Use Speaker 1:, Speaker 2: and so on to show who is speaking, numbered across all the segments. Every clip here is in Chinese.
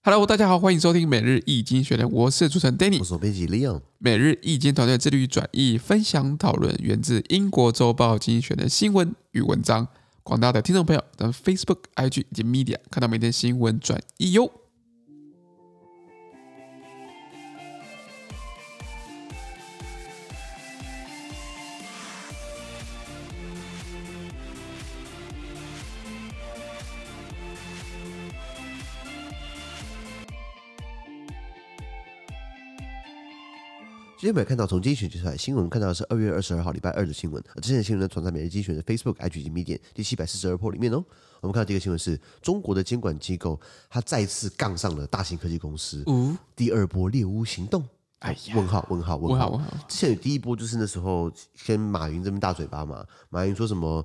Speaker 1: Hello，大家好，欢迎收听每日易经济学人，我是主持人 Danny，
Speaker 2: 我是编辑 Leon。
Speaker 1: 每日易经团队致力于转译、分享、讨论源自英国周报经济学人的新闻与文章。广大的听众朋友，在 Facebook、IG 以及 Media 看到每天新闻转译
Speaker 2: 哟。天没有看到从经济学人出来新闻，看到的是二月二十二号礼拜二的新闻。而之前的新闻呢，传在每日精选的 Facebook、IG 以及 Medium 第七百四十二铺里面哦。我们看到第一个新闻是中国的监管机构，它再次杠上了大型科技公司，嗯，第二波猎巫行动。哎呀，问号问号问号问号。之前有第一波就是那时候跟马云这边大嘴巴嘛，马云说什么？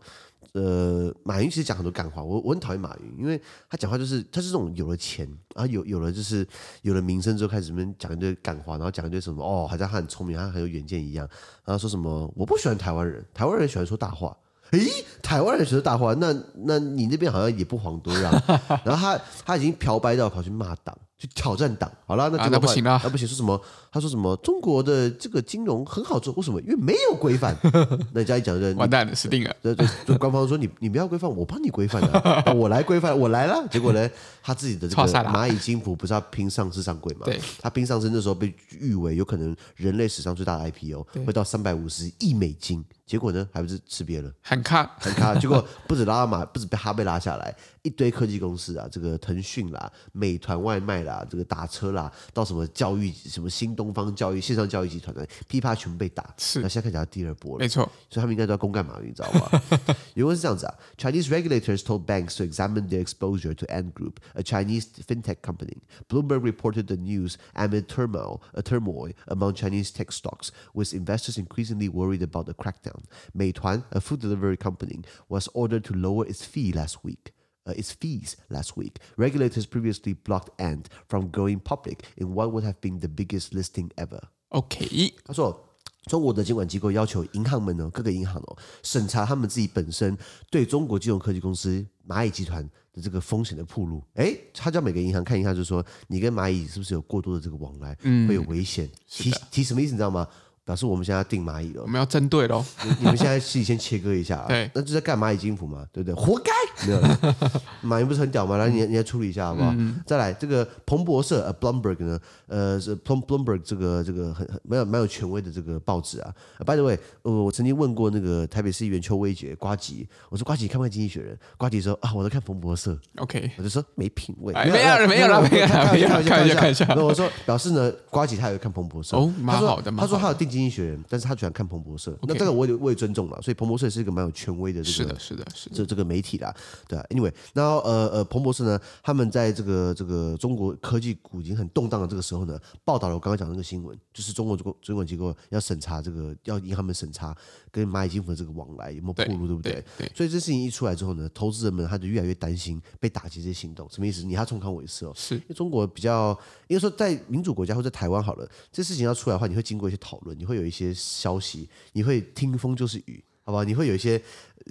Speaker 2: 呃，马云其实讲很多干话，我我很讨厌马云，因为他讲话就是他是这种有了钱，然后有有了就是有了名声之后开始这边讲一堆干话，然后讲一堆什么哦，好像他很聪明，他很有远见一样，然后说什么我不喜欢台湾人，台湾人喜欢说大话，诶，台湾人喜欢说大话，那那你那边好像也不遑多让，然后他他已经漂白到跑去骂党。去挑战党，好了，那这个、啊、那不行啊，那不行，说什么？他说什么？中国的这个金融很好做，为什么？因为没有规范。那人家一讲就
Speaker 1: 完蛋了，死定了。
Speaker 2: 对对，就官方说你你不要规范，我帮你规范的，我来规范，我来了。结果呢，他自己的这个蚂蚁金服不是要拼上市上柜吗？对，他拼上市那时候被誉为有可能人类史上最大的 IPO，会到三百五十亿美金。结果呢，还不是吃瘪了，
Speaker 1: 很卡，
Speaker 2: 很卡。结果不止拉马，不止被他被拉下来，一堆科技公司啊，这个腾讯啦、美团外卖啦、这个打车啦，到什么教育、什么新东方教育、线上教育集团的噼啪全部被打。是，那现在看起来第二波了，没错。所以他们应该都要公干马云，你知道吗？原文是这样子啊：Chinese regulators told banks to examine their exposure to Ant Group, a Chinese fintech company. Bloomberg reported the news amid turmoil, a turmoil among Chinese tech stocks, with investors increasingly worried about the crackdown. 美团，a food delivery company, was ordered to lower its fee last week. 呃，its fees last week. Regulators previously blocked Ant from going public in what would have been the biggest listing ever.
Speaker 1: OK，
Speaker 2: 他说，中国的监管机构要求银行们呢，各个银行哦，审查他们自己本身对中国金融科技公司蚂蚁集团的这个风险的铺路。诶，他叫每个银行看一下，就是说你跟蚂蚁是不是有过多的这个往来，嗯，会有危险。提提什么意思？你知道吗？表示我们现在要定蚂蚁了，
Speaker 1: 我们要针对喽。
Speaker 2: 你们现在自己先切割一下啊。对，那就在干蚂蚁金服嘛，对不对？活该。没有了，马云不是很屌吗？来，你你来处理一下好不好？嗯、再来，这个彭博社呃，Bloomberg 呢？呃，是 Bloomberg 这个这个很很蛮有蛮有权威的这个报纸啊。By the way，呃，我曾经问过那个台北市议员邱威杰瓜吉，我说瓜吉看不看经济学人？瓜吉说啊，我在看彭博社。OK，我就说没品味。没有了，没有了，没有了。看一下，看一下，看一下。那我说表示呢，瓜吉他有看彭博社。哦，蛮好的。他说他有订经济学人，但是他喜欢看彭博社。那这个我也我也尊重了，所以彭博社是一个蛮有权威的这个是的，是的，这这个媒体啦。对啊，Anyway。然后呃呃，彭博社呢，他们在这个这个中国科技股已经很动荡的这个时候呢，报道了我刚刚讲的那个新闻，就是中国中国监管机构要审查这个，要银行们审查跟蚂蚁金服的这个往来有没有暴露，对不对？对，对，对。所以这事情一出来之后呢，投资人们他就越来越担心被打击这些行动，什么意思？你要重看我一次哦？是因为中国比较，应该说在民主国家或者台湾好了，这事情要出来的话，你会经过一些讨论，你会有一些消息，你会听风就是雨，好吧？你会有一些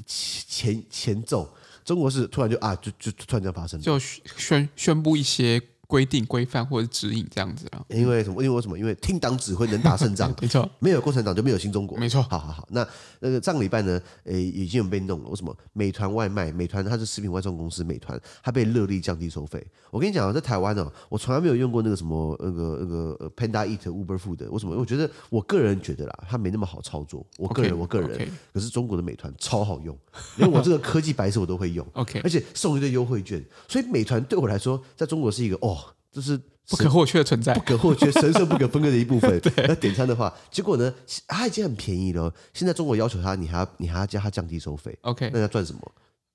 Speaker 2: 前前奏。中国是突然就啊，就就突然这样发生，
Speaker 1: 就宣宣布一些。规定、规范或者指引这样子啊？
Speaker 2: 因为什么？因为为什么？因为听党指挥能打胜仗。没错，没有共产党就没有新中国。没错。好好好，那那个上个礼拜呢？诶，已经有被弄了。为什么？美团外卖，美团它是食品外送公司，美团它被勒令降低收费。我跟你讲啊，在台湾呢，我从来没有用过那个什么那个那个 Panda Eat Uber Food。为什么？我觉得我个人觉得啦，它没那么好操作。我个人，我个人。可是中国的美团超好用，连我这个科技白痴我都会用。OK，而且送一堆优惠券，所以美团对我来说，在中国是一个哦。这是
Speaker 1: 不可或缺的存在，
Speaker 2: 不可或缺、神圣不可分割的一部分。对，要点餐的话，结果呢，它已经很便宜了。现在中国要求他，你还要你还要叫他降低收费。OK，那要赚什么？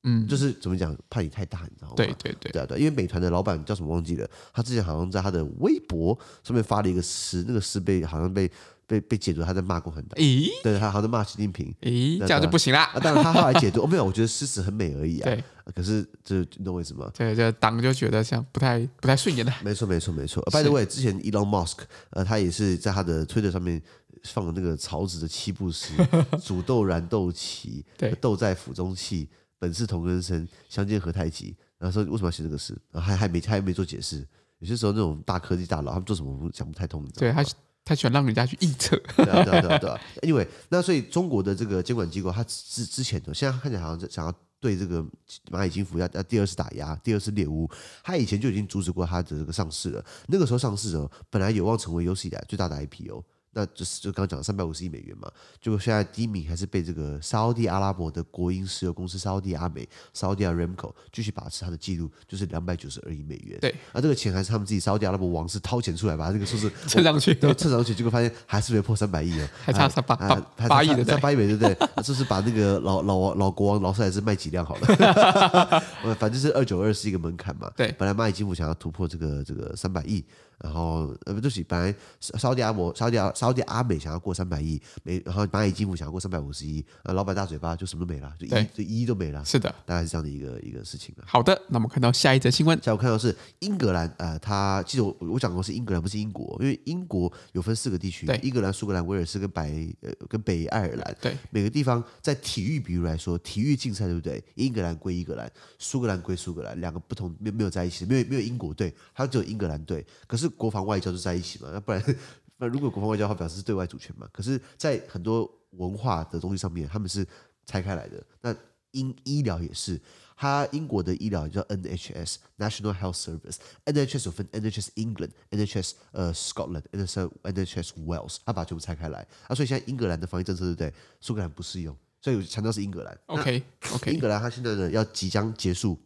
Speaker 2: 嗯，就是怎么讲，怕你太大，你知道吗？对对对对对，因为美团的老板叫什么忘记了，他之前好像在他的微博上面发了一个诗，那个诗被好像被。被被解读他在骂共产党，咦？对，他好像在骂习近平，
Speaker 1: 咦？这样就不行啦。
Speaker 2: 啊，当然他后来解读，哦，没有，我觉得诗词很美而已啊。对，可是这你懂我意思吗？
Speaker 1: 对，这党就觉得像不太不太顺眼的。
Speaker 2: 没错，没错，没错。By the way，之前 Elon Musk，呃，他也是在他的推特上面放了那个曹植的七步诗：煮豆燃豆萁，对，豆在釜中泣，本是同根生，相煎何太急。然后说为什么要写这个诗？然后还还没还没做解释。有些时候那种大科技大佬，他们做什么想不太通，
Speaker 1: 对他他喜欢让人家去臆测，
Speaker 2: 对啊对啊对啊对啊。因为那所以中国的这个监管机构，他之之前的现在看起来好像想要对这个蚂蚁金服要要第二次打压，第二次猎巫，他以前就已经阻止过他的这个上市了。那个时候上市的本来有望成为有史以来最大的 IPO。那就是就刚刚讲的三百五十亿美元嘛，结果现在第一名还是被这个沙乌地阿拉伯的国营石油公司沙乌地阿美沙乌地阿 Aramco 继续把持它的记录，就是两百九十二亿美元。
Speaker 1: 对，
Speaker 2: 那这个钱还是他们自己沙乌地阿拉伯王室掏钱出来把这个数字
Speaker 1: 蹭上去，
Speaker 2: 对，蹭上去，结果发现还是没破三百亿哦，
Speaker 1: 还差八八八亿的，
Speaker 2: 差八亿美元 对不对？就是把那个老老王老国王劳斯莱斯卖几辆好了，反正是二九二是一个门槛嘛。
Speaker 1: 对，
Speaker 2: 本来蚂蚁金服想要突破这个这个三百亿。然后呃不对不起，本来沙地阿摩沙地阿沙地阿美想要过三百亿，美然后蚂蚁金服想要过三百五十亿，啊老板大嘴巴就什么都没了，就一就一都没了。
Speaker 1: 是的，
Speaker 2: 大概是这样的一个一个事情。
Speaker 1: 好的，那我们看到下一则新闻，
Speaker 2: 下我看到是英格兰，呃，他记得我我讲过是英格兰，不是英国，因为英国有分四个地区，英格兰、苏格兰、威尔士跟白呃跟北爱尔兰，
Speaker 1: 对，
Speaker 2: 每个地方在体育比如来说，体育竞赛对不对？英格兰归英格兰，苏格兰归苏格兰，两个不同没没有在一起，没有没有英国队，它只有英格兰队，可是国防外交就是。在一起嘛，那不然，那如果国防外交的话，表示是对外主权嘛。可是，在很多文化的东西上面，他们是拆开来的。那英医疗也是，它英国的医疗叫 NHS National Health Service，NHS 有分 NHS England、NHS 呃 Scotland、NHS NHS Wales，它把全部拆开来。啊，所以现在英格兰的防疫政策对不对？苏格兰不适用，所以强调是英格兰。
Speaker 1: OK OK，
Speaker 2: 英格兰它现在呢要即将结束。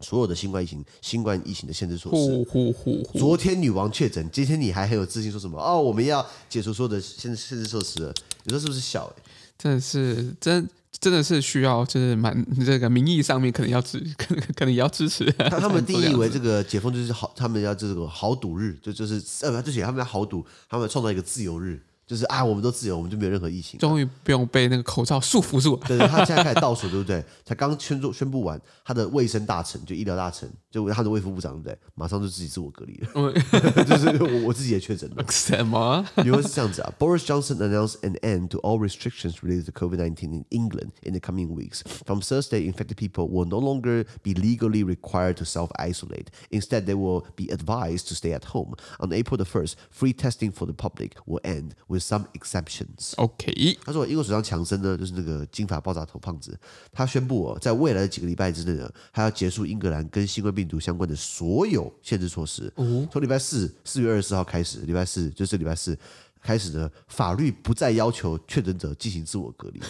Speaker 2: 所有的新冠疫情、新冠疫情的限制措施。
Speaker 1: 呼呼呼呼，
Speaker 2: 昨天女王确诊，今天你还很有自信说什么？哦，我们要解除所有的限限制措施了。你说是不是小、欸？
Speaker 1: 真的是真真的是需要，就是蛮这个名义上面可能要支，可能可能也要支持。
Speaker 2: 他他们定义为这个解封就是好，他们要这个豪赌日，就就是呃，就写他们要豪赌，他们创造一个自由日。就是啊，我们都自由，我们就没有任何疫情，
Speaker 1: 终于不用被那个口罩束缚住了。
Speaker 2: 对对，他现在开始倒数，对不对？才刚宣布宣布完，他的卫生大臣就医疗大臣，就他的卫福部长，对不对？马上就自己自我隔离了，就是我我自己也确诊了。
Speaker 1: 什么？
Speaker 2: 因为是这样子啊，Boris Johnson announced an end to all restrictions related to COVID-19 in England in the coming weeks. From Thursday, infected people will no longer be legally required to self-isolate. Instead, they will be advised to stay at home. On April the first, free testing for the public will end with Some exceptions.
Speaker 1: OK，
Speaker 2: 他说英国首相强森呢，就是那个金发爆炸头胖子，他宣布哦，在未来的几个礼拜之内呢，他要结束英格兰跟新冠病毒相关的所有限制措施。从礼拜四四月二十四号开始，礼拜四就是礼拜四开始呢，法律不再要求确诊者进行自我隔离。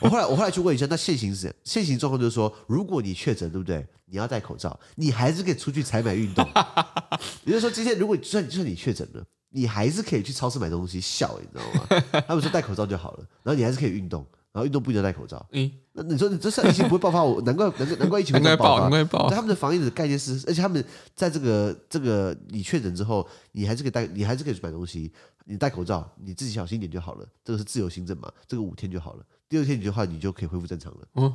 Speaker 2: 我后来我后来去问一下，那现行是现行状况就是说，如果你确诊，对不对？你要戴口罩，你还是可以出去采买运动。也就是说，今天如果就算就算你确诊了。你还是可以去超市买东西，笑，你知道吗？他们说戴口罩就好了，然后你还是可以运动，然后运动不一定要戴口罩。嗯，那你说你这疫情不会爆发，我难怪难怪难怪疫情 不会爆发。难怪爆，他们的防疫的概念是，而且他们在这个这个你确诊之后，你还是可以戴，你还是可以去买东西，你戴口罩，你自己小心一点就好了。这个是自由行政嘛，这个五天就好了。第二天你的话，你就可以恢复正常了。嗯，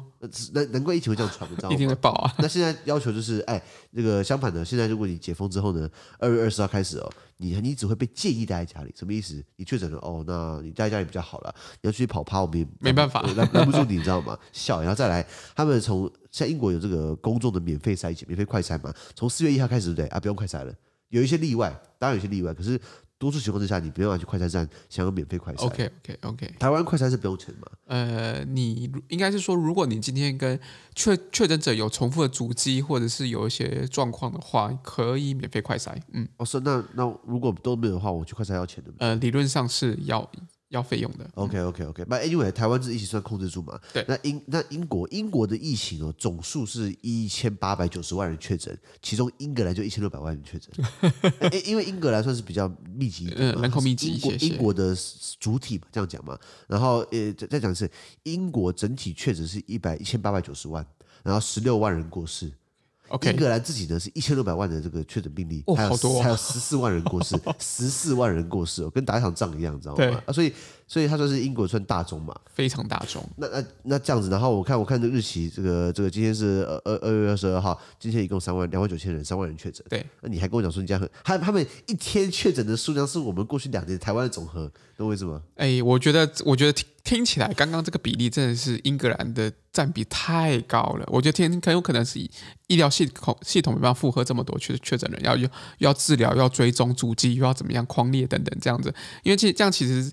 Speaker 2: 难难怪疫情会这样传，你知道吗？
Speaker 1: 一定会爆啊！
Speaker 2: 那现在要求就是，哎，那个相反的，现在如果你解封之后呢，二月二十号开始哦，你你只会被建议待在家里。什么意思？你确诊了哦，那你待在家里比较好了。你要出去跑趴，我们也
Speaker 1: 没办法，
Speaker 2: 拦拦不住你，你知道吗？笑，然后再来，他们从像英国有这个公众的免费筛检、免费快筛嘛，从四月一号开始，对不对？啊，不用快筛了，有一些例外，当然有些例外，可是。多数情况之下，你不用要去快餐站享有免费快餐。
Speaker 1: OK OK OK。
Speaker 2: 台湾快餐是不用钱吗？
Speaker 1: 呃，你应该是说，如果你今天跟确确诊者有重复的足迹，或者是有一些状况的话，可以免费快筛。嗯，
Speaker 2: 哦，是那那如果都没有的话，我去快餐要钱的吗？
Speaker 1: 呃，理论上是要。要费用的。
Speaker 2: OK OK OK。那 Anyway，台湾这疫情算控制住嘛？
Speaker 1: 对。
Speaker 2: 那英那英国英国的疫情哦，总数是一千八百九十万人确诊，其中英格兰就一千六百万人确诊。因为英格兰算是比较密集，
Speaker 1: 嗯，人口密集。
Speaker 2: 英国英国的主体嘛，这样讲嘛。然后呃，再再讲一次，英国整体确诊是一百一千八百九十万，然后十六万人过世。英格兰自己呢是一千六百万的这个确诊病例，
Speaker 1: 哦、
Speaker 2: 还有、
Speaker 1: 哦、
Speaker 2: 还有十四万人过世，十四万人过世哦，跟打一场仗一样，你知道吗？啊，所以所以他算是英国算大宗嘛，
Speaker 1: 非常大宗。
Speaker 2: 那那那这样子，然后我看我看这日期，这个这个今天是二二二月二十二号，今天一共三万两万九千人，三万人确诊。
Speaker 1: 对，
Speaker 2: 那你还跟我讲说你这样很，他他们一天确诊的数量是我们过去两年台湾的总和，那为什么？
Speaker 1: 哎，我觉得我觉得听听起来刚刚这个比例真的是英格兰的占比太高了。我觉得天很有可能是医疗系统系统没办法负荷这么多确确诊人，要要要治疗，要追踪足迹，又要怎么样框列等等这样子，因为其实这样其实。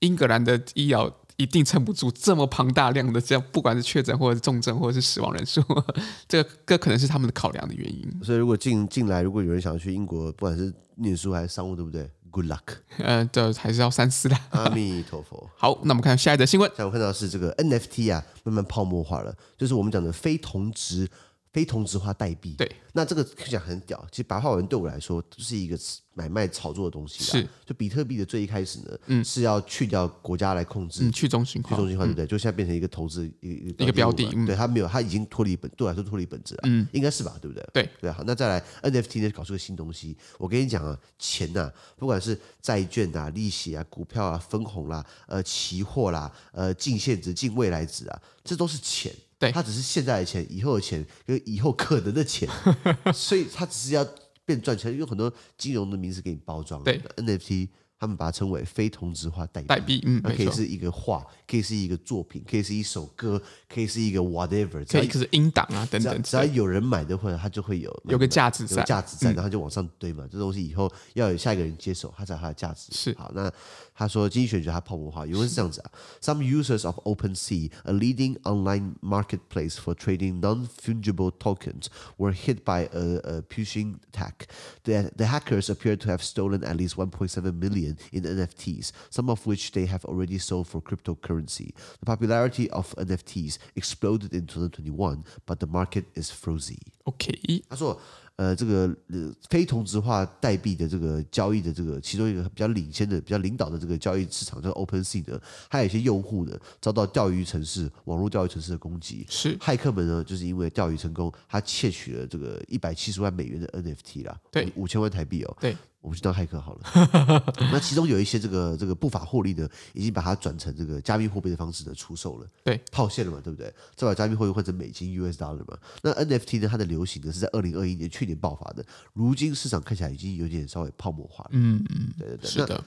Speaker 1: 英格兰的医疗一定撑不住这么庞大量的这样，不管是确诊或者是重症或者是死亡人数，这个这可能是他们的考量的原因。
Speaker 2: 所以如果进进来，如果有人想要去英国，不管是念书还是商务，对不对？Good luck。
Speaker 1: 呃，这还是要三思的。
Speaker 2: 阿弥陀佛。
Speaker 1: 好，那我们看下一则新闻。
Speaker 2: 像我看到的是这个 NFT 啊，慢慢泡沫化了，就是我们讲的非同质。非同质化代币，
Speaker 1: 对，那
Speaker 2: 这个看起来很屌。其实白话文对我来说，就是一个买卖炒作的东西。
Speaker 1: 是，
Speaker 2: 就比特币的最一开始呢，嗯，是要去掉国家来控制，
Speaker 1: 嗯，去中心化，
Speaker 2: 去中心化，对不对？就现在变成一个投资一
Speaker 1: 个一个标的，
Speaker 2: 对，它没有，它已经脱离本，对我来说脱离本质了，嗯，应该是吧？对不对？
Speaker 1: 对
Speaker 2: 对，好，那再来 NFT 呢，搞出个新东西。我跟你讲啊，钱呐，不管是债券啊、利息啊、股票啊、分红啦、呃、期货啦、呃、净现值、净未来值啊，这都是钱。
Speaker 1: 对，
Speaker 2: 它只是现在的钱，以后的钱，跟以后可能的钱，所以它只是要变赚钱，用很多金融的名词给你包装。
Speaker 1: 对
Speaker 2: ，NFT。他们把它称为非同质化代币，
Speaker 1: 代币，嗯，
Speaker 2: 可以是一个画，可以是一个作品，可以是一首歌，可以是一个 whatever，
Speaker 1: 可以是音档啊等等。
Speaker 2: 只要有人买的话，它就会有
Speaker 1: 有个价值在，
Speaker 2: 价值在，然后就往上堆嘛。这东西以后要有下一个人接手，它才有它的价值。
Speaker 1: 是
Speaker 2: 好，那他说经济学家它泡沫化，原文是这样子啊。Some users of OpenSea, a leading online marketplace for trading non-fungible tokens, were hit by a, a phishing attack. The the hackers appear to have stolen at least 1.7 million. In NFTs, some of which they have already sold for cryptocurrency. The popularity of NFTs exploded in 2021, but the market is frozen.
Speaker 1: OK，
Speaker 2: 他说，呃，这个呃非同质化代币的这个交易的这个其中一个比较领先的、比较领导的这个交易市场叫 OpenSea 呢，还有一些用户呢遭到钓鱼城市、网络钓鱼城市的攻击。
Speaker 1: 是，骇
Speaker 2: 客们呢就是因为钓鱼成功，他窃取了这个一百七十万美元的 NFT 啦，
Speaker 1: 对，
Speaker 2: 五千万台币哦，
Speaker 1: 对。
Speaker 2: 我们去当骇客好了。那其中有一些这个这个不法获利的，已经把它转成这个加密货币的方式的出售了，
Speaker 1: 对，
Speaker 2: 套现了嘛，对不对？再把加密货币换成美金 US dollar 嘛。那 NFT 呢？它的流行呢是在二零二一年去年爆发的，如今市场看起来已经有点稍微泡沫化了。
Speaker 1: 嗯嗯，
Speaker 2: 对对对，
Speaker 1: 是的。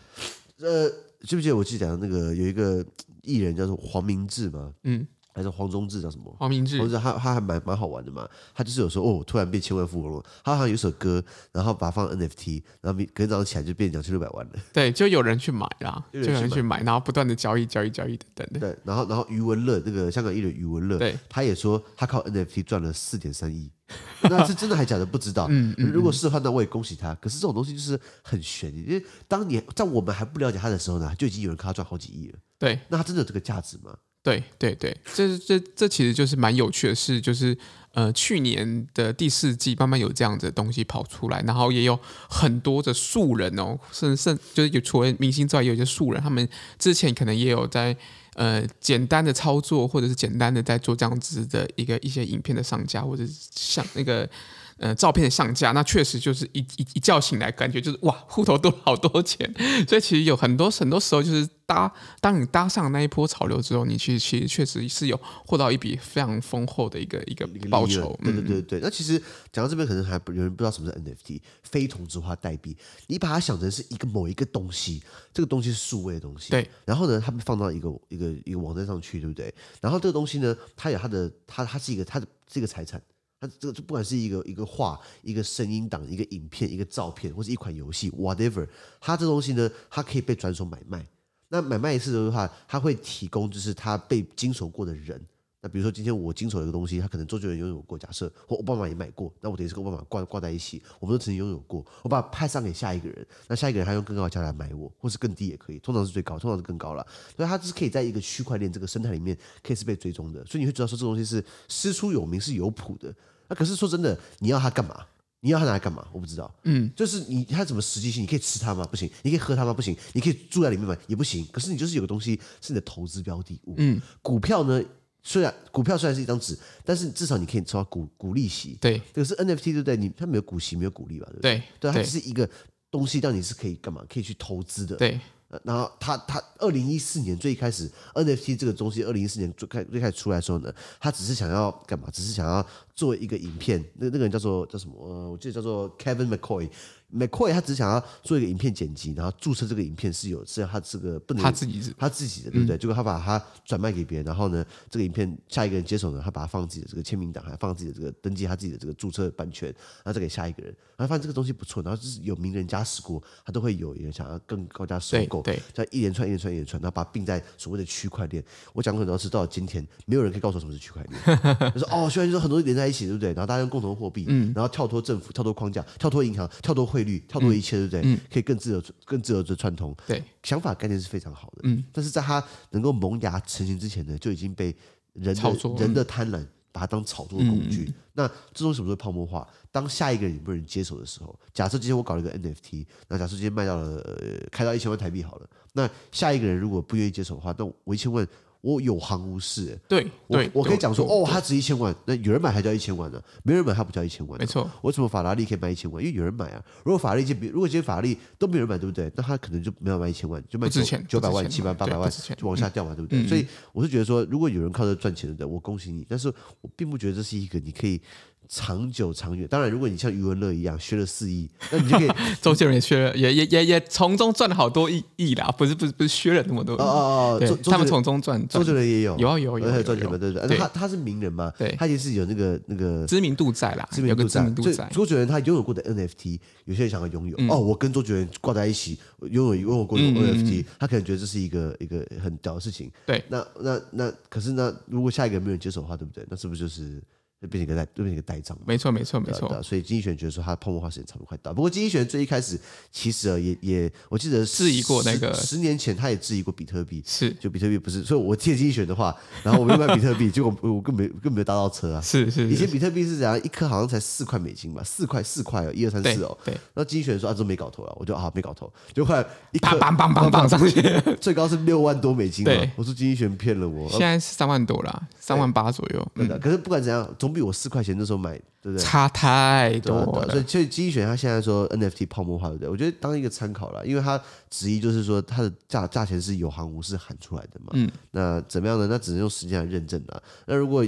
Speaker 2: 呃，记不记得我记得讲的那个有一个艺人叫做黄明志吗？嗯。还是黄宗志叫什么？
Speaker 1: 黄明志，
Speaker 2: 黄志他他还蛮蛮好玩的嘛。他就是有时候哦，突然变千万富翁了。他好像有首歌，然后把它放 NFT，然后明隔天早上起来就变两千六百万了。
Speaker 1: 对，就有人去买啦，就有人去买，然后不断的交易交易交易等等。
Speaker 2: 对，然后然后余文乐那个香港艺人余文乐，
Speaker 1: 对，
Speaker 2: 他也说他靠 NFT 赚了四点三亿。那是真的还假的不知道。嗯，如果是的话，那我也恭喜他。可是这种东西就是很玄，因为当年在我们还不了解他的时候呢，就已经有人靠他赚好几亿了。
Speaker 1: 对，
Speaker 2: 那他真的有这个价值吗？
Speaker 1: 对对对，这这这其实就是蛮有趣的事，就是呃去年的第四季慢慢有这样子的东西跑出来，然后也有很多的素人哦，甚甚就是有除了明星之外，有一些素人，他们之前可能也有在呃简单的操作，或者是简单的在做这样子的一个一些影片的上架，或者像那个。呃，照片的上架，那确实就是一一一觉醒来，感觉就是哇，户头多了好多钱。所以其实有很多很多时候，就是搭当你搭上那一波潮流之后，你其实其实确实是有获到一笔非常丰厚的一个一个报酬。
Speaker 2: 对对对对。那其实讲到这边，可能还有人不知道什么是 NFT，非同质化代币。你把它想成是一个某一个东西，这个东西是数位的东西。
Speaker 1: 对。
Speaker 2: 然后呢，他们放到一个一个一个网站上去，对不对？然后这个东西呢，它有它的它它是一个它的这个财产。它这个就不管是一个一个画、一个声音档、一个影片、一个照片，或是一款游戏，whatever，它这东西呢，它可以被转手买卖。那买卖一次的话，它会提供就是它被经手过的人。那比如说今天我经手一个东西，它可能周杰伦拥有过，假设或奥巴马也买过，那我等于是跟奥巴马挂挂在一起，我们都曾经拥有过。我把它派上给下一个人，那下一个人他用更高的价来买我，或是更低也可以，通常是最高，通常是更高了。所以它就是可以在一个区块链这个生态里面，可以是被追踪的。所以你会知道说这东西是师出有名，是有谱的。那可是说真的，你要它干嘛？你要它拿来干嘛？我不知道。嗯，就是你它怎么实际性？你可以吃它吗？不行。你可以喝它吗？不行。你可以住在里面吗？也不行。可是你就是有个东西是你的投资标的物。嗯，股票呢？虽然股票虽然是一张纸，但是至少你可以抽到股股利息。
Speaker 1: 对，
Speaker 2: 可是 NFT 对不对？你它没有股息，没有股利吧？对不对？
Speaker 1: 对，
Speaker 2: 对，它只是一个东西，让你是可以干嘛？可以去投资的。
Speaker 1: 对。
Speaker 2: 然后它它二零一四年最开始 NFT 这个东西，二零一四年最开最开始出来的时候呢，他只是想要干嘛？只是想要做一个影片。那那个人叫做叫什么？呃，我记得叫做 Kevin McCoy。McCoy 他只想要做一个影片剪辑，然后注册这个影片是有是他这个不能
Speaker 1: 他自己是
Speaker 2: 他自己的，对不对？嗯、结果他把它转卖给别人，然后呢，这个影片下一个人接手呢，他把它放自己的这个签名档，还放自己的这个登记他自己的这个注册版权，然后再给下一个人。然后发现这个东西不错，然后就是有名人加持过，他都会有人想要更高价收购，
Speaker 1: 对，
Speaker 2: 在一连串一连串一连串，然后把它并在所谓的区块链。我讲过很多次，到了今天，没有人可以告诉我什么是区块链。就说哦，区块链就是很多连在一起，对不对？然后大家用共同货币，嗯，然后跳脱政府，跳脱框架，跳脱银行，跳脱汇率，跳脱一切。对不对？嗯、可以更自由、更自由的串通。
Speaker 1: 对，
Speaker 2: 想法概念是非常好的。嗯，但是在它能够萌芽成型之前呢，就已经被人的人的贪婪把它当炒作的工具。嗯、那这种什么时候泡沫化？当下一个人有没有人接手的时候，假设今天我搞了一个 NFT，那假设今天卖到了、呃、开到一千万台币好了，那下一个人如果不愿意接手的话，那我一千万。我有行无市、欸，
Speaker 1: 对，
Speaker 2: 我我可以讲说，哦，它值一千万，那有人买它叫一千万呢、啊，没人买它不叫一千万、啊，
Speaker 1: 没错。
Speaker 2: 为什么法拉利可以卖一千万？因为有人买啊。如果法拉利如果今天法拉利都没有人买，对不对？那它可能就没有卖一千万，就卖九九百万、七百万、八百万，就往下掉嘛，对不对？嗯、所以我是觉得说，如果有人靠这赚钱的，我恭喜你，但是我并不觉得这是一个你可以。长久长远，当然，如果你像余文乐一样削了四亿，那你就可以。
Speaker 1: 周杰伦也削了，也也也也从中赚了好多亿亿啦，不是不是不是削了那么多。哦哦哦，他们从中赚。
Speaker 2: 周杰伦也有，
Speaker 1: 有啊有有有
Speaker 2: 赚钱嘛，对不对？他他是名人嘛，
Speaker 1: 对，
Speaker 2: 他也是有那个那个
Speaker 1: 知名度在啦，知名度在。
Speaker 2: 周杰伦他拥有过的 NFT，有些人想要拥有。哦，我跟周杰伦挂在一起，拥有拥有过 NFT，他可能觉得这是一个一个很屌的事情。
Speaker 1: 对，
Speaker 2: 那那那可是那如果下一个没有人接手的话，对不对？那是不是就是？就变成一个代，就变成一个代账。
Speaker 1: 没错，没错，没错。
Speaker 2: 所以经济学人觉得说，它泡沫化时间差不多快到。不过经济学最一开始其实也也，我记得
Speaker 1: 质疑过那个
Speaker 2: 十年前他也质疑过比特币，
Speaker 1: 是
Speaker 2: 就比特币不是。所以我借经济学的话，然后我就买比特币，结果我更没更没有搭到车啊。
Speaker 1: 是是。
Speaker 2: 以前比特币是怎样？一颗好像才四块美金吧，四块四块哦，一二三四哦。
Speaker 1: 对。
Speaker 2: 然后经济说啊，这没搞头了，我就啊没搞头，就后来一颗
Speaker 1: 棒棒棒棒上去，
Speaker 2: 最高是六万多美金。对。我说经济学人骗了我。
Speaker 1: 现在是三万多了，三万八左右。
Speaker 2: 对的。可是不管怎样，总比我四块钱那时候。买对不对？
Speaker 1: 差太多了，
Speaker 2: 所以所以经济学他现在说 NFT 泡沫化，对不对？我觉得当一个参考了，因为他质疑就是说它的价价钱是有行无市喊出来的嘛。嗯，那怎么样呢？那只能用时间来认证了。那如果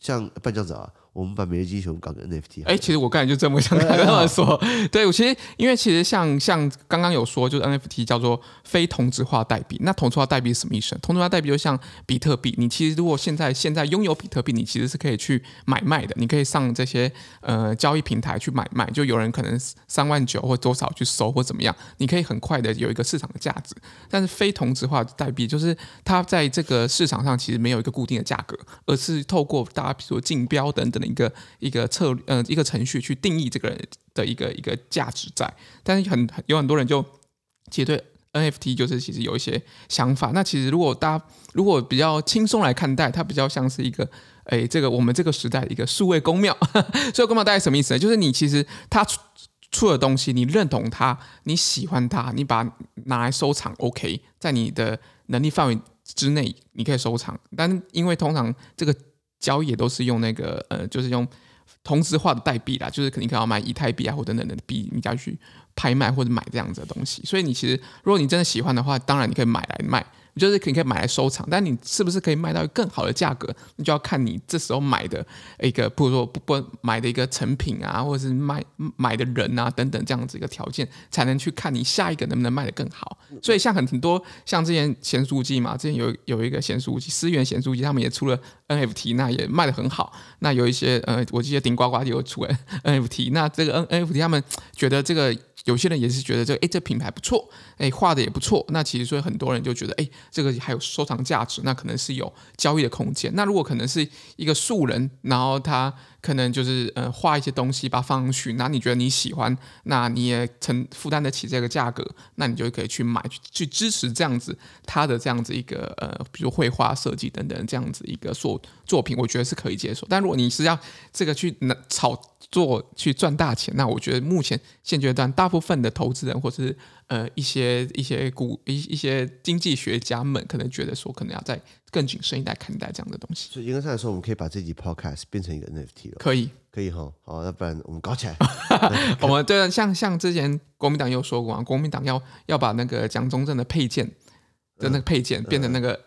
Speaker 2: 像办这样子啊。我们把每日英雄搞个 NFT。
Speaker 1: 哎，其实我刚才就这么想跟他们说，对我其实因为其实像像刚刚有说，就是 NFT 叫做非同质化代币。那同质化代币是什么意思？同质化代币就像比特币，你其实如果现在现在拥有比特币，你其实是可以去买卖的，你可以上这些呃交易平台去买卖。就有人可能三万九或多少去收或怎么样，你可以很快的有一个市场的价值。但是非同质化代币就是它在这个市场上其实没有一个固定的价格，而是透过大家比如说竞标等等的。一个一个策略，呃，一个程序去定义这个人的一个一个价值在，但是很有很多人就其实对 NFT 就是其实有一些想法。那其实如果大家如果比较轻松来看待，它比较像是一个，哎，这个我们这个时代的一个数位宫庙。数位宫庙大概什么意思呢？就是你其实它出出的东西，你认同它，你喜欢它，你把它拿来收藏，OK，在你的能力范围之内，你可以收藏。但因为通常这个。交易也都是用那个呃，就是用同质化的代币啦，就是肯定可能要买以太币啊或等等的币，你要去拍卖或者买这样子的东西。所以你其实，如果你真的喜欢的话，当然你可以买来卖。就是可以可以买来收藏，但你是不是可以卖到更好的价格？你就要看你这时候买的一个，不如说不不买的一个成品啊，或者是卖买的人啊等等这样子一个条件，才能去看你下一个能不能卖得更好。所以像很很多像之前咸酥鸡嘛，之前有有一个咸酥鸡，思源咸酥鸡，他们也出了 NFT，那也卖得很好。那有一些呃，我记得顶呱呱也有出 NFT，那这个 NFT 他们觉得这个。有些人也是觉得这个，哎，这品牌不错，哎，画的也不错。那其实所以很多人就觉得，哎，这个还有收藏价值，那可能是有交易的空间。那如果可能是一个素人，然后他。可能就是呃画一些东西把它放上去，那你觉得你喜欢，那你也承负担得起这个价格，那你就可以去买去去支持这样子他的这样子一个呃，比如绘画设计等等这样子一个作作品，我觉得是可以接受。但如果你是要这个去炒作去赚大钱，那我觉得目前现阶段大部分的投资人或者是呃一些一些股一一些经济学家们可能觉得说，可能要在。更谨慎一点看待这样的东西。
Speaker 2: 所以应该上来说，我们可以把这集 podcast 变成一个 NFT 了。
Speaker 1: 可以。
Speaker 2: 可以哈，好，那不然我们搞起来。
Speaker 1: 我们对，像像之前国民党有说过啊，国民党要要把那个蒋中正的配件的那个配件变成那个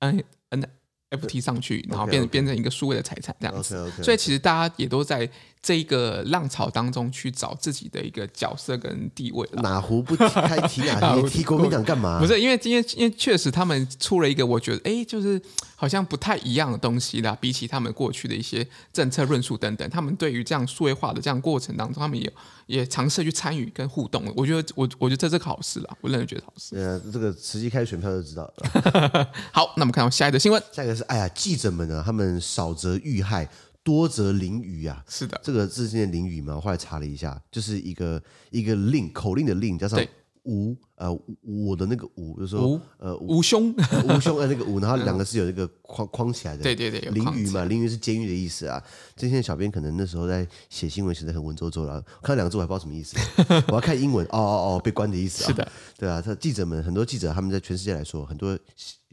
Speaker 1: N N F T 上去，然后变变成一个数位的财产这样子。所以其实大家也都在。这一个浪潮当中去找自己的一个角色跟地位，
Speaker 2: 哪壶不提开提哪 壶，提国民党干嘛？
Speaker 1: 不是因为今天，因为确实他们出了一个我觉得哎，就是好像不太一样的东西啦。比起他们过去的一些政策论述等等，他们对于这样数位化的这样过程当中，他们也也尝试去参与跟互动。我觉得我我觉得这是个好事啦，我认为觉得好事。
Speaker 2: 呃，这个实际开选票就知道了。
Speaker 1: 好，那我们看到下一个新闻，
Speaker 2: 下一个是哎呀，记者们呢，他们少则遇害。多则淋雨啊，
Speaker 1: 是的，
Speaker 2: 这个字是念凌虞嘛？我后来查了一下，就是一个一个令口令的令，加上吾呃我的那个吾，就是说呃
Speaker 1: 吾兄
Speaker 2: 吾兄呃那个吾，然后两个是有那个框框起来的，
Speaker 1: 对对对，
Speaker 2: 淋雨嘛，淋雨是监狱的意思啊。今天小编可能那时候在写新闻，写的很文绉绉了，看到两个字我还不知道什么意思，我要看英文，哦哦哦，被关的意思啊，
Speaker 1: 是的，
Speaker 2: 对啊，他记者们很多记者他们在全世界来说很多。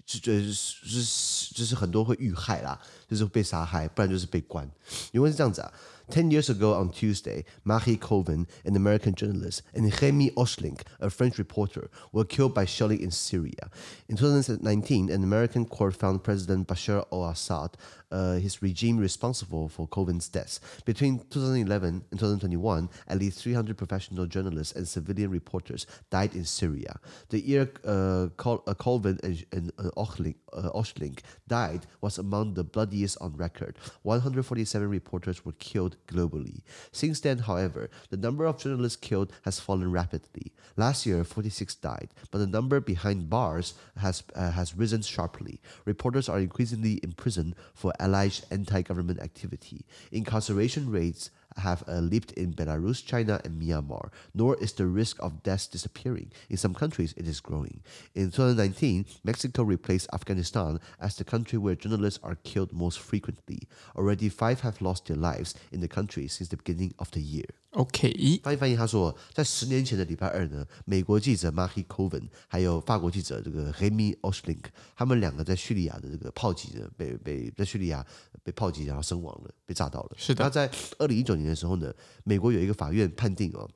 Speaker 2: 是就是是就是很多会遇害啦，就是被杀害，不然就是被关。因为是这样子啊。Ten years ago on Tuesday, Marie Coven, an American journalist, and Remy Oshlink, a French reporter, were killed by shelling in Syria. In 2019, an American court found President Bashar al-Assad, uh, his regime responsible for Coven's deaths. Between 2011 and 2021, at least 300 professional journalists and civilian reporters died in Syria. The year uh, Col- uh, Colvin and, and uh, Oshlink, uh, Oshlink died was among the bloodiest on record. 147 reporters were killed globally. Since then, however, the number of journalists killed has fallen rapidly. Last year, 46 died, but the number behind bars has, uh, has risen sharply. Reporters are increasingly imprisoned for alleged anti government activity. Incarceration rates have uh, leaped in Belarus, China, and Myanmar, nor is the risk of deaths disappearing. In some countries, it is growing. In 2019, Mexico replaced Afghanistan as the country where journalists are killed most frequently. Already, five have lost their lives in the country since the beginning of the year.
Speaker 1: OK，
Speaker 2: 翻译翻译，他说，在十年前的礼拜二呢，美国记者 Marky Coven 还有法国记者这个 Hemi Oshlink，他们两个在叙利亚的这个炮击呢，被被在叙利亚被炮击然后身亡了，被炸到了。
Speaker 1: 是的。
Speaker 2: 那在二零一九年的时候呢，美国有一个法院判定哦。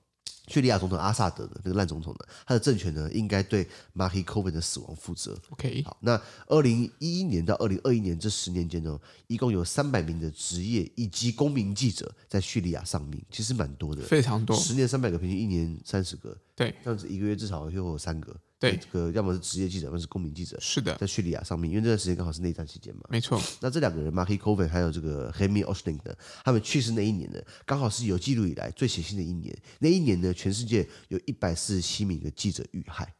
Speaker 2: 叙利亚总统阿萨德的那个烂总统呢，他的政权呢应该对 Marie Coven 的死亡负责。
Speaker 1: OK，
Speaker 2: 好，那二零一一年到二零二一年这十年间呢，一共有三百名的职业以及公民记者在叙利亚丧命，其实蛮多的，
Speaker 1: 非常多。
Speaker 2: 十年三百个，平均一年三十个，
Speaker 1: 对，
Speaker 2: 这样子一个月至少会有三个。
Speaker 1: 对，
Speaker 2: 这个要么是职业记者，要么是公民记者。
Speaker 1: 是的，
Speaker 2: 在叙利亚上面，因为这段时间刚好是内战期间嘛。
Speaker 1: 没错。
Speaker 2: 那这两个人，Marie Coven 还有这个 Remy Oshlink 呢，他们去世那一年呢，刚好是有记录以来最血腥的一年。那一年呢，全世界有一百四十七名的记者遇害。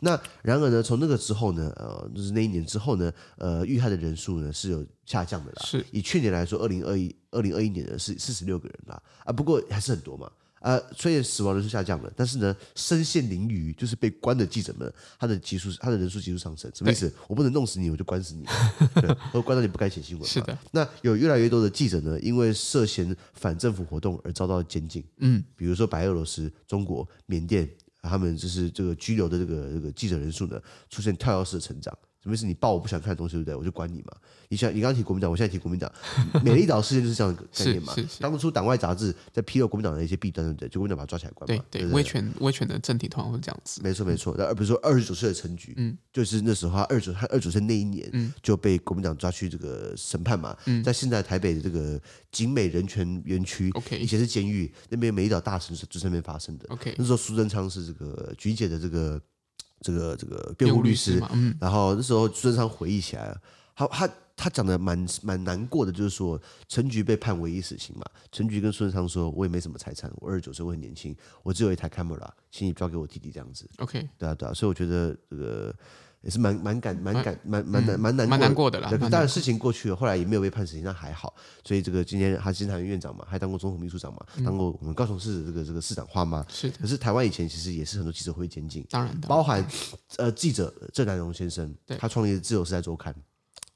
Speaker 2: 那然而呢，从那个之后呢，呃，就是那一年之后呢，呃，遇害的人数呢是有下降的啦。
Speaker 1: 是。以
Speaker 2: 去年来说，二零二一、二零二一年呢是四十六个人啦，啊，不过还是很多嘛。呃，虽然死亡人数下降了，但是呢，身陷囹圄就是被关的记者们，他的级数，他的人数急速上升。什么意思？我不能弄死你，我就关死你，对，我关到你不该写新闻。
Speaker 1: 是的。
Speaker 2: 那有越来越多的记者呢，因为涉嫌反政府活动而遭到监禁。
Speaker 1: 嗯，
Speaker 2: 比如说白俄罗斯、中国、缅甸，他们就是这个拘留的这个这个记者人数呢，出现跳跃式的成长。什么意思？你报我不想看的东西，对不对？我就管你嘛。你想，你刚刚提国民党，我现在提国民党。美丽岛事件就是这样的概念嘛。
Speaker 1: 是是是。
Speaker 2: 当初党外杂志在披露国民党的一些弊端，对不对？就国民党把他抓起来关嘛。
Speaker 1: 对对。威权威权的政体通常会这样子。
Speaker 2: 没错没错。那比如说二十九岁的陈菊，嗯，就是那时候他二十九他二十九岁那一年，嗯，就被国民党抓去这个审判嘛。嗯。在现在台北的这个景美人权园区
Speaker 1: ，OK，
Speaker 2: 以前是监狱，那边美丽岛大城是就是那边发生的。
Speaker 1: OK。
Speaker 2: 那时候苏贞昌是这个菊姐的这个。这个这个辩护律师，嗯，然后那时候孙昌回忆起来了，他他他讲的蛮蛮难过的，就是说陈菊被判唯一死刑嘛，陈菊跟孙昌说，我也没什么财产，我二十九岁，我很年轻，我只有一台 camera，请你交给我弟弟这样子
Speaker 1: ，OK，
Speaker 2: 对啊对啊，所以我觉得这个。也是蛮蛮感蛮感蛮蛮难蛮难
Speaker 1: 蛮难过的啦。
Speaker 2: 当然事情过去了，后来也没有被判死刑，那还好。所以这个今天他是监察院院长嘛，还当过总统秘书长嘛，当过我们高雄市的这个这个市长花妈。
Speaker 1: 是。
Speaker 2: 可是台湾以前其实也是很多记者会监禁，
Speaker 1: 当然的。
Speaker 2: 包含呃记者郑南榕先生，他创立的《自由时代周刊》，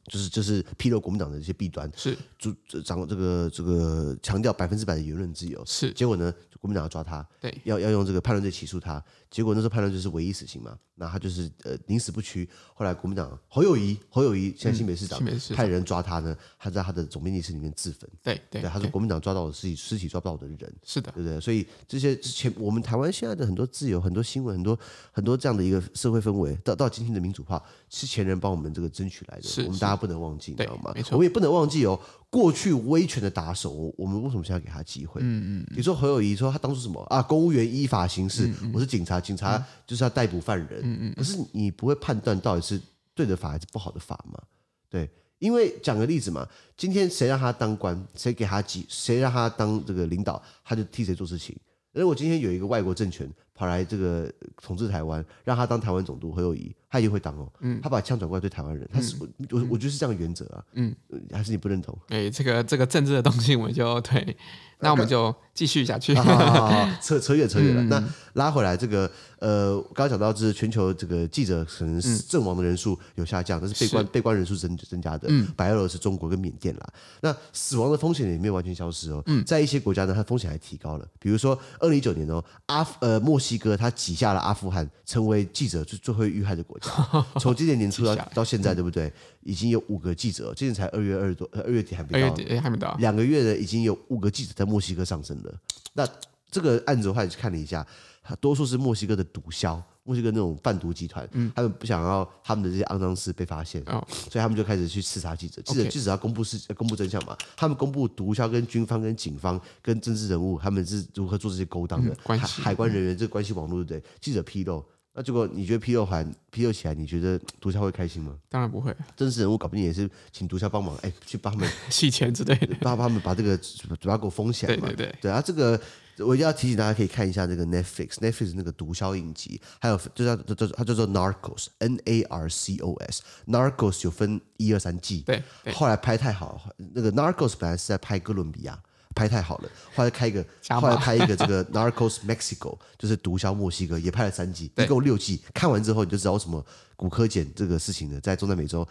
Speaker 2: 就是就是披露国民党的一些弊端，
Speaker 1: 是
Speaker 2: 主掌这个这个强调百分之百的言论自由，
Speaker 1: 是
Speaker 2: 结果呢，国民党要抓他，
Speaker 1: 对，
Speaker 2: 要要用这个叛乱罪起诉他，结果那时候判断就是唯一死刑嘛，那他就是呃宁死不屈。后来国民党侯友谊，侯友谊现在新北市长，派人抓他呢，他在他的总编辑室里面自焚，
Speaker 1: 对对，
Speaker 2: 对，他说国民党抓到我的尸体，尸体抓不到我的人，
Speaker 1: 是的，
Speaker 2: 对不对？所以这些之前我们台湾现在的很多自由、很多新闻、很多很多这样的一个社会氛围，到到今天的民主化，是前人帮我们这个争取来的，
Speaker 1: 是
Speaker 2: 我们大家不能忘记，你知道吗？
Speaker 1: 没错，
Speaker 2: 我们也不能忘记哦。过去威权的打手，我们为什么现在要给他机会？嗯嗯，比如说侯友谊说他当初什么啊？公务员依法行事，嗯嗯，我是警察，警察就是要逮捕犯人。嗯嗯，可是你不会判断到底是对的法还是不好的法吗？对，因为讲个例子嘛，今天谁让他当官，谁给他机，谁让他当这个领导，他就替谁做事情。如果今天有一个外国政权跑来这个统治台湾，让他当台湾总督，何友谊他一定会当哦。嗯，他把枪转过来对台湾人，他是我我我觉得是这样的原则啊。嗯，还是你不认同？
Speaker 1: 哎，这个这个政治的东西，我们就对。那我们就继续下去，
Speaker 2: 啊好好好，扯扯远扯远了。嗯、那拉回来，这个呃，刚刚讲到，就是全球这个记者可能阵亡的人数有下降，但是被关是被关人数增增加的。嗯，白俄罗斯、中国跟缅甸啦。那死亡的风险也没有完全消失哦。嗯，在一些国家呢，它风险还提高了。比如说，二零一九年哦，阿呃墨西哥他挤下了阿富汗，成为记者最最会遇害的国家。从今年年初到到现在，对不对？已经有五个记者，今年才二月二十多，二月底还没到，
Speaker 1: 还没到，
Speaker 2: 两个月呢，已经有五个记者在墨西哥上身了。那这个案子的话，也看了一下，多数是墨西哥的毒枭，墨西哥那种贩毒集团，嗯、他们不想要他们的这些肮脏事被发现，哦、所以他们就开始去刺杀记者。记者记者要公布事，公布真相嘛。他们公布毒枭跟军方、跟警方、跟政治人物，他们是如何做这些勾当的？嗯、关系海关人员这个关系网络，对不对？记者披露。那结果你觉得披露完披露起来，你觉得 毒枭会开心吗？
Speaker 1: 当然不会。
Speaker 2: 真实人物搞不定也是请毒枭帮忙，哎，去帮他们
Speaker 1: 洗钱之类的，帮
Speaker 2: 他们把这个嘴巴给我封起来嘛。
Speaker 1: 对对对。
Speaker 2: 对啊，这个我一定要提醒大家，可以看一下这个 Netflix，Netflix 那个毒枭影集，还有就叫叫它叫做 Narcos，N A R C O S，Narcos 有分一二三季。
Speaker 1: 对。
Speaker 2: 后来拍太好，那个 Narcos 本来是在拍哥伦比亚。拍太好了，后来开一个，后来拍一个这个 Narcos Mexico，就是毒枭墨西哥，也拍了三季，一共六季。看完之后你就知道为什么骨科碱这个事情呢，在中南美洲。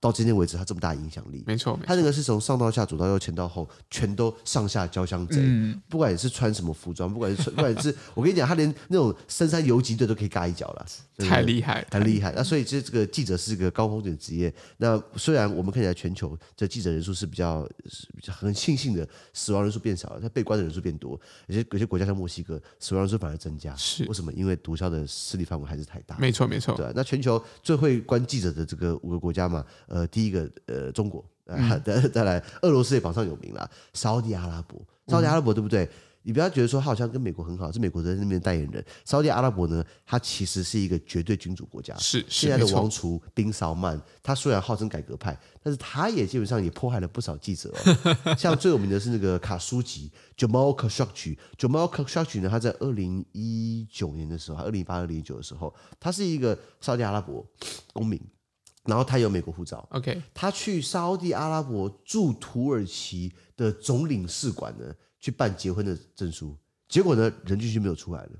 Speaker 2: 到今天为止，他这么大影响力，
Speaker 1: 没错，
Speaker 2: 他这个是从上到下、左到右、前到后，全都上下交相贼。嗯、不管你是穿什么服装，不管是穿，不管是，我跟你讲，他连那种深山游击队都可以嘎一脚了，
Speaker 1: 太厉害，
Speaker 2: 太厉害。那所以其实这个记者是一个高风险职业。那虽然我们看起来全球这记者人数是比较，比较很庆幸的，死亡人数变少了，他被关的人数变多。有些有些国家像墨西哥，死亡人数反而增加。
Speaker 1: 是
Speaker 2: 为什么？因为毒枭的势力范围还是太大。
Speaker 1: 没错，没错。
Speaker 2: 对，那全球最会关记者的这个五个国家嘛，呃，第一个。呃，中国，再、呃、再来，俄罗斯也榜上有名了。沙地阿拉伯，沙地阿拉伯对不对？你不要觉得说他好像跟美国很好，是美国在那边代言人。沙特阿拉伯呢，它其实是一个绝对君主国家。
Speaker 1: 是，是
Speaker 2: 现在的王储宾绍曼，他虽然号称改革派，但是他也基本上也迫害了不少记者哦。像最有名的是那个卡舒吉 Jamal Khashoggi，Jamal Khashoggi 呢，他在二零一九年的时候，二零一八、二零一九的时候，他是一个沙特阿拉伯公民。然后他有美国护照
Speaker 1: ，OK，他
Speaker 2: 去沙地阿拉伯驻土耳其的总领事馆呢，去办结婚的证书，结果呢，人继续没有出来了。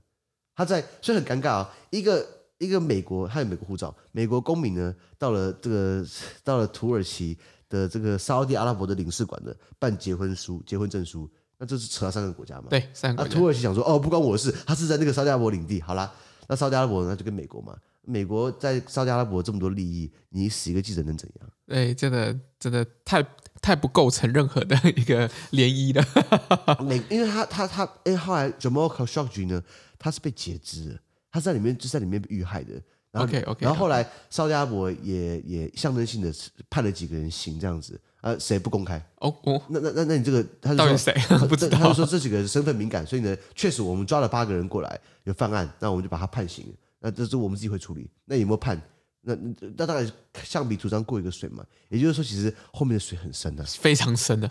Speaker 2: 他在，所以很尴尬啊、哦，一个一个美国，他有美国护照，美国公民呢，到了这个 到了土耳其的这个沙地阿拉伯的领事馆呢，办结婚书、结婚证书，那这是扯到三个国家嘛？
Speaker 1: 对，三个国家。
Speaker 2: 那土耳其想说，哦，不关我的事，他是在那个沙地阿拉伯领地，好啦，那沙地阿拉伯呢，就跟美国嘛。美国在沙特阿拉伯这么多利益，你死一个记者能怎样？
Speaker 1: 哎，真的真的太太不构成任何的一个涟漪了。
Speaker 2: 美，因为他他他，哎，后来 Jamal Khashoggi 呢，他是被截肢，他在里面就在里面遇害的。然后
Speaker 1: OK OK，
Speaker 2: 然后后来沙特阿拉伯也也象征性的判了几个人刑，这样子啊，谁不公开？
Speaker 1: 哦哦，
Speaker 2: 那那那那你这个他
Speaker 1: 到底谁？不知道。
Speaker 2: 他就说这几个人身份敏感，所以呢，确实我们抓了八个人过来有犯案，那我们就把他判刑。那这是我们自己会处理。那有没有判？那那当然橡皮图章过一个水嘛。也就是说，其实后面的水很深的，
Speaker 1: 非常深的。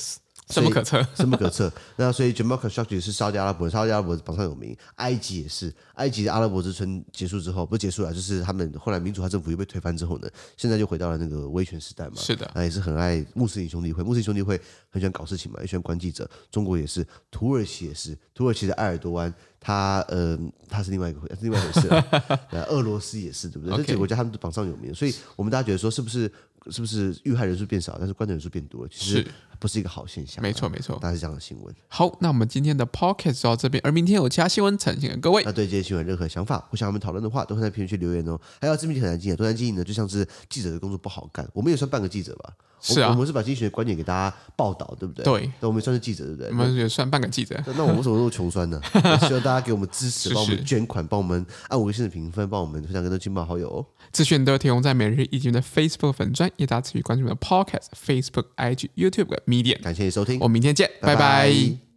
Speaker 1: 深不可测，
Speaker 2: 深不可测。那所以 Jamal Khashoggi 是沙特阿拉伯，沙特阿拉伯榜上有名。埃及也是，埃及的阿拉伯之春结束之后，不是结束了，就是他们后来民主化政府又被推翻之后呢，现在就回到了那个威权时代嘛。
Speaker 1: 是的，
Speaker 2: 那也是很爱穆斯林兄弟会，穆斯林兄弟会很喜欢搞事情嘛，也喜欢关记者。中国也是，土耳其也是，土耳其的埃尔多安，他呃他是另外一个回，是另外一回事。呃，俄罗斯也是，对不对？这几个国家他们都榜上有名，所以我们大家觉得说，是不是是不是遇害人数变少，但是关的人数变多了？其实不是一个好现象。
Speaker 1: 没错没错，
Speaker 2: 大概是这样的新闻。
Speaker 1: 好，那我们今天的 podcast 就到这边，而明天有其他新闻呈现给各位。
Speaker 2: 那对这些新闻任何想法或想我们讨论的话，都会在评论区留言哦。还有自媒体很难经营，多难经营呢，就像是记者的工作不好干，我们也算半个记者吧。
Speaker 1: 是啊，
Speaker 2: 我们是把经济学的观点给大家报道，对不对？
Speaker 1: 对，
Speaker 2: 那我们算是记者，对不对？
Speaker 1: 我们也算半个记者。
Speaker 2: 那我们为什么那么穷酸呢？希望大家给我们支持，帮我们捐款，帮我们按五个星的评分，帮我们分享更多亲朋好友哦。
Speaker 1: 资讯都提供在每日一经的 Facebook 粉专，也大家持续关注我们的 Podcast、Facebook、IG、YouTube 的 Media。
Speaker 2: 感谢你收听，
Speaker 1: 我们明天见，拜拜。拜拜。